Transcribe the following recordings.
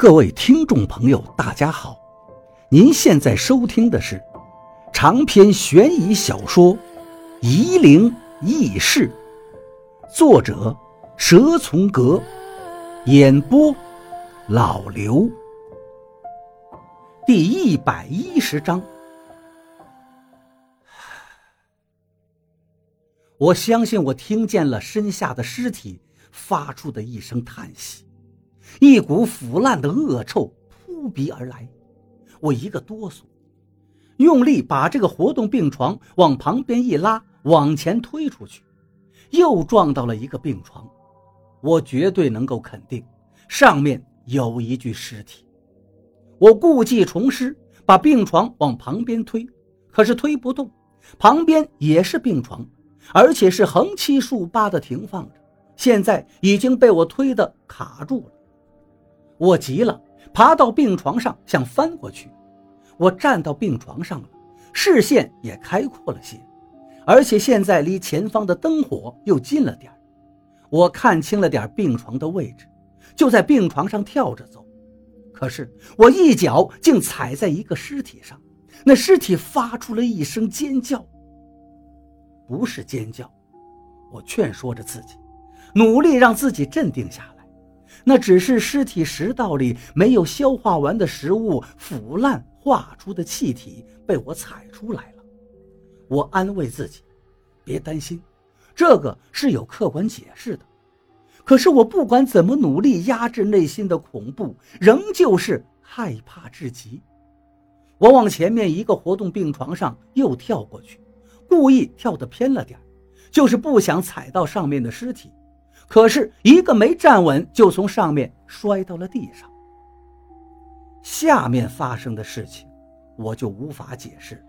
各位听众朋友，大家好！您现在收听的是长篇悬疑小说《夷陵轶事》，作者蛇从阁，演播老刘。第一百一十章，我相信我听见了身下的尸体发出的一声叹息。一股腐烂的恶臭扑鼻而来，我一个哆嗦，用力把这个活动病床往旁边一拉，往前推出去，又撞到了一个病床。我绝对能够肯定，上面有一具尸体。我故技重施，把病床往旁边推，可是推不动，旁边也是病床，而且是横七竖八的停放着，现在已经被我推的卡住了。我急了，爬到病床上想翻过去。我站到病床上了，视线也开阔了些，而且现在离前方的灯火又近了点我看清了点病床的位置，就在病床上跳着走。可是我一脚竟踩在一个尸体上，那尸体发出了一声尖叫。不是尖叫，我劝说着自己，努力让自己镇定下来。那只是尸体食道里没有消化完的食物腐烂化出的气体被我踩出来了。我安慰自己，别担心，这个是有客观解释的。可是我不管怎么努力压制内心的恐怖，仍旧是害怕至极。我往前面一个活动病床上又跳过去，故意跳得偏了点就是不想踩到上面的尸体。可是，一个没站稳，就从上面摔到了地上。下面发生的事情，我就无法解释，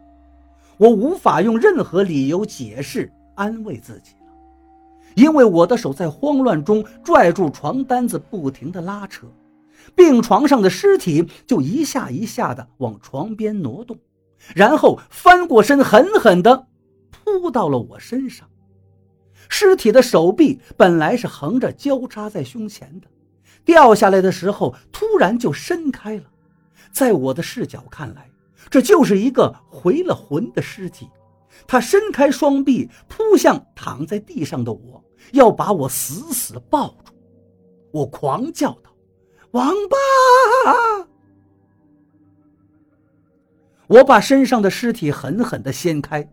我无法用任何理由解释安慰自己了，因为我的手在慌乱中拽住床单子，不停地拉扯，病床上的尸体就一下一下地往床边挪动，然后翻过身，狠狠地扑到了我身上。尸体的手臂本来是横着交叉在胸前的，掉下来的时候突然就伸开了。在我的视角看来，这就是一个回了魂的尸体。他伸开双臂扑向躺在地上的我，要把我死死抱住。我狂叫道：“王八！”我把身上的尸体狠狠地掀开，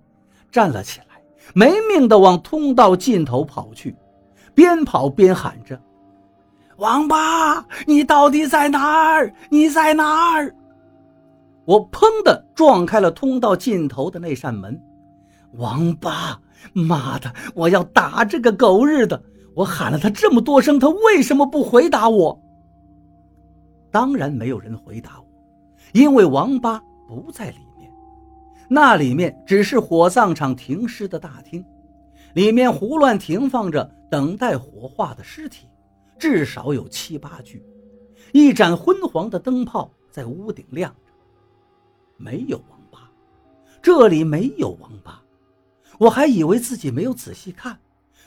站了起来。没命的往通道尽头跑去，边跑边喊着：“王八，你到底在哪儿？你在哪儿？”我砰的撞开了通道尽头的那扇门。王八，妈的，我要打这个狗日的！我喊了他这么多声，他为什么不回答我？当然没有人回答我，因为王八不在里。那里面只是火葬场停尸的大厅，里面胡乱停放着等待火化的尸体，至少有七八具。一盏昏黄的灯泡在屋顶亮着。没有王八，这里没有王八。我还以为自己没有仔细看，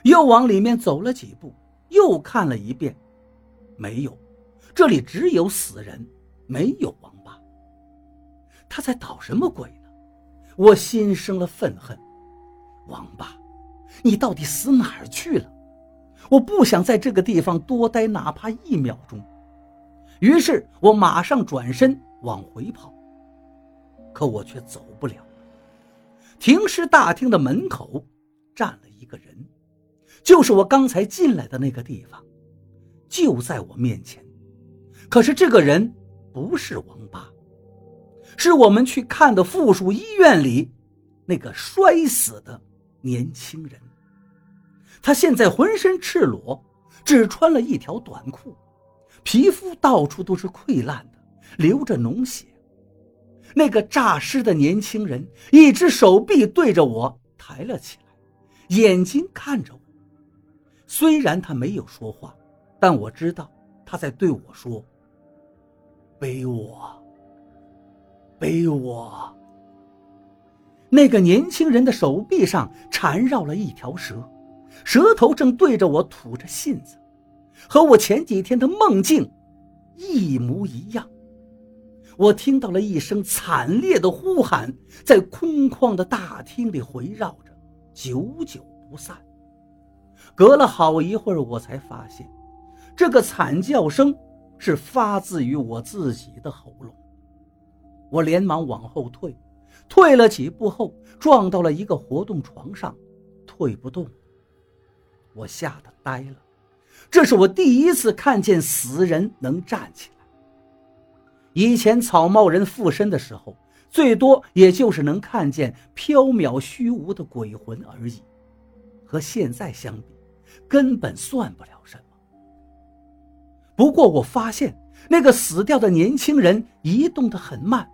又往里面走了几步，又看了一遍，没有，这里只有死人，没有王八。他在捣什么鬼？我心生了愤恨，王八，你到底死哪儿去了？我不想在这个地方多待哪怕一秒钟。于是我马上转身往回跑，可我却走不了。停尸大厅的门口站了一个人，就是我刚才进来的那个地方，就在我面前。可是这个人不是王八。是我们去看的附属医院里那个摔死的年轻人。他现在浑身赤裸，只穿了一条短裤，皮肤到处都是溃烂的，流着脓血。那个诈尸的年轻人一只手臂对着我抬了起来，眼睛看着我。虽然他没有说话，但我知道他在对我说：“背我。”背我。那个年轻人的手臂上缠绕了一条蛇，蛇头正对着我吐着信子，和我前几天的梦境一模一样。我听到了一声惨烈的呼喊，在空旷的大厅里回绕着，久久不散。隔了好一会儿，我才发现，这个惨叫声是发自于我自己的喉咙。我连忙往后退，退了几步后，撞到了一个活动床上，退不动。我吓得呆了，这是我第一次看见死人能站起来。以前草帽人附身的时候，最多也就是能看见飘渺虚无的鬼魂而已，和现在相比，根本算不了什么。不过我发现那个死掉的年轻人移动得很慢。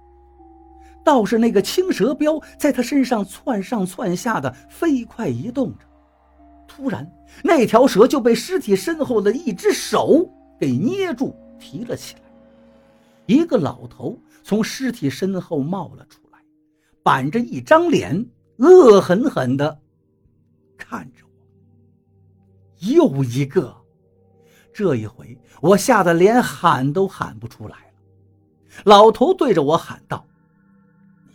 倒是那个青蛇镖在他身上窜上窜下的飞快移动着，突然，那条蛇就被尸体身后的一只手给捏住提了起来。一个老头从尸体身后冒了出来，板着一张脸，恶狠狠地看着我。又一个，这一回我吓得连喊都喊不出来了。老头对着我喊道。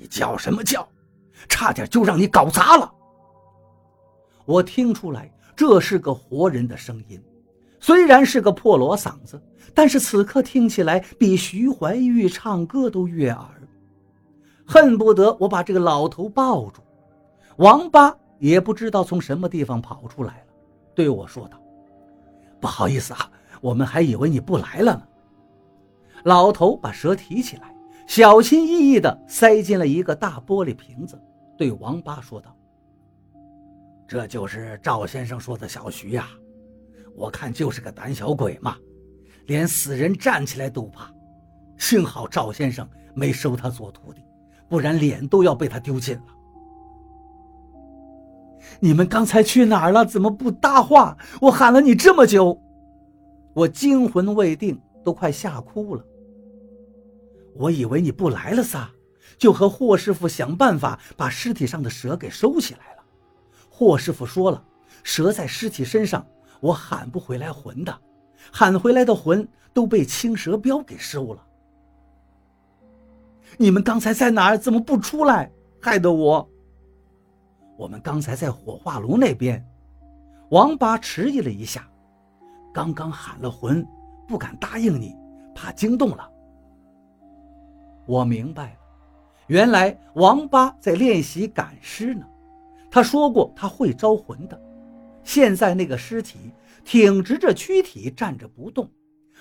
你叫什么叫？差点就让你搞砸了。我听出来这是个活人的声音，虽然是个破锣嗓子，但是此刻听起来比徐怀钰唱歌都悦耳，恨不得我把这个老头抱住。王八也不知道从什么地方跑出来了，对我说道：“不好意思啊，我们还以为你不来了呢。”老头把蛇提起来。小心翼翼地塞进了一个大玻璃瓶子，对王八说道：“这就是赵先生说的小徐呀，我看就是个胆小鬼嘛，连死人站起来都怕。幸好赵先生没收他做徒弟，不然脸都要被他丢尽了。”你们刚才去哪儿了？怎么不搭话？我喊了你这么久，我惊魂未定，都快吓哭了。我以为你不来了撒，就和霍师傅想办法把尸体上的蛇给收起来了。霍师傅说了，蛇在尸体身上，我喊不回来魂的，喊回来的魂都被青蛇镖给收了。你们刚才在哪儿？怎么不出来？害得我。我们刚才在火化炉那边。王八迟疑了一下，刚刚喊了魂，不敢答应你，怕惊动了。我明白了，原来王八在练习赶尸呢。他说过他会招魂的。现在那个尸体挺直着躯体站着不动，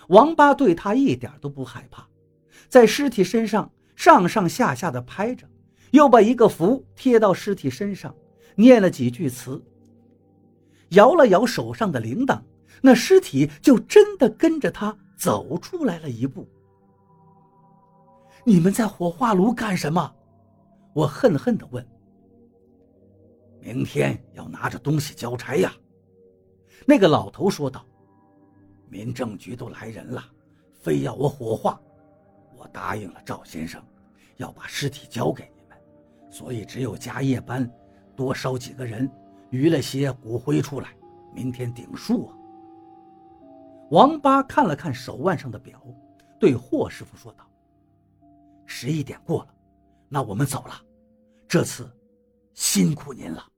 王八对他一点都不害怕，在尸体身上上上下下的拍着，又把一个符贴到尸体身上，念了几句词，摇了摇手上的铃铛，那尸体就真的跟着他走出来了一步。你们在火化炉干什么？我恨恨地问。明天要拿着东西交差呀。那个老头说道。民政局都来人了，非要我火化，我答应了赵先生，要把尸体交给你们，所以只有加夜班，多烧几个人，余了些骨灰出来，明天顶数啊。王八看了看手腕上的表，对霍师傅说道。十一点过了，那我们走了。这次辛苦您了。